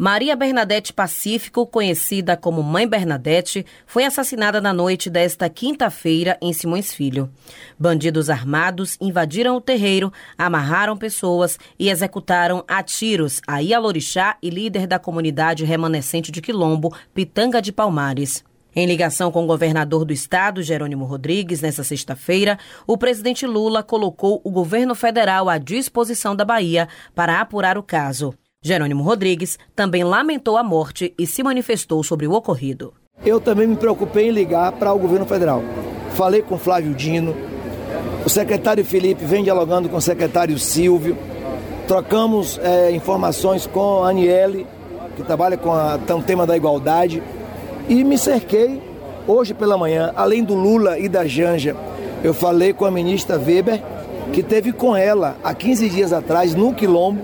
Maria Bernadette Pacífico, conhecida como Mãe Bernadette, foi assassinada na noite desta quinta-feira em Simões Filho. Bandidos armados invadiram o terreiro, amarraram pessoas e executaram a tiros a Ialorixá e líder da comunidade remanescente de Quilombo, Pitanga de Palmares. Em ligação com o governador do estado, Jerônimo Rodrigues, nesta sexta-feira, o presidente Lula colocou o governo federal à disposição da Bahia para apurar o caso. Jerônimo Rodrigues também lamentou a morte e se manifestou sobre o ocorrido. Eu também me preocupei em ligar para o governo federal. Falei com Flávio Dino, o secretário Felipe vem dialogando com o secretário Silvio, trocamos é, informações com a Aniele, que trabalha com o tema da igualdade, e me cerquei hoje pela manhã, além do Lula e da Janja, eu falei com a ministra Weber, que teve com ela há 15 dias atrás, no Quilombo,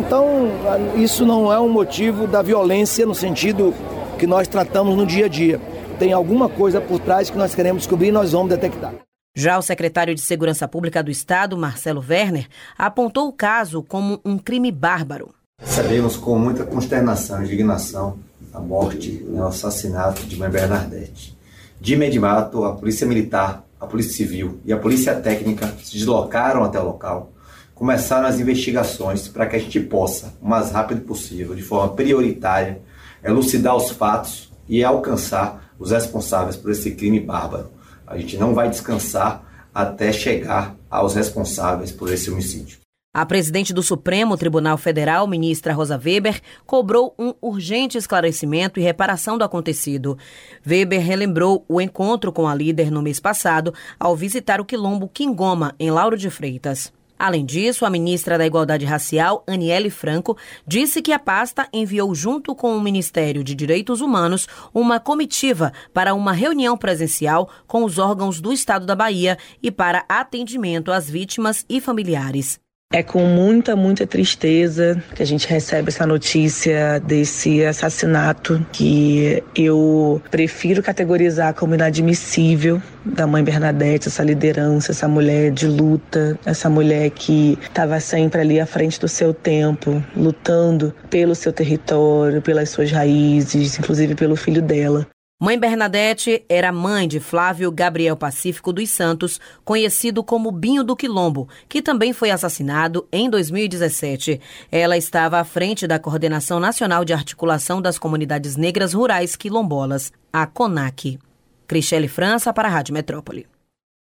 então, isso não é um motivo da violência no sentido que nós tratamos no dia a dia. Tem alguma coisa por trás que nós queremos descobrir e nós vamos detectar. Já o secretário de Segurança Pública do Estado, Marcelo Werner, apontou o caso como um crime bárbaro. Sabemos com muita consternação e indignação a morte e o assassinato de Mãe Bernadette. De imediato, a Polícia Militar, a Polícia Civil e a Polícia Técnica se deslocaram até o local começaram as investigações para que a gente possa, o mais rápido possível, de forma prioritária, elucidar os fatos e alcançar os responsáveis por esse crime bárbaro. A gente não vai descansar até chegar aos responsáveis por esse homicídio. A presidente do Supremo Tribunal Federal, ministra Rosa Weber, cobrou um urgente esclarecimento e reparação do acontecido. Weber relembrou o encontro com a líder no mês passado ao visitar o quilombo Quingoma, em Lauro de Freitas. Além disso, a ministra da Igualdade Racial, Aniele Franco, disse que a pasta enviou, junto com o Ministério de Direitos Humanos, uma comitiva para uma reunião presencial com os órgãos do Estado da Bahia e para atendimento às vítimas e familiares. É com muita, muita tristeza que a gente recebe essa notícia desse assassinato que eu prefiro categorizar como inadmissível da mãe Bernadette, essa liderança, essa mulher de luta, essa mulher que estava sempre ali à frente do seu tempo, lutando pelo seu território, pelas suas raízes, inclusive pelo filho dela. Mãe Bernadette era mãe de Flávio Gabriel Pacífico dos Santos, conhecido como Binho do Quilombo, que também foi assassinado em 2017. Ela estava à frente da Coordenação Nacional de Articulação das Comunidades Negras Rurais Quilombolas, a CONAC. Cristiane França para a Rádio Metrópole.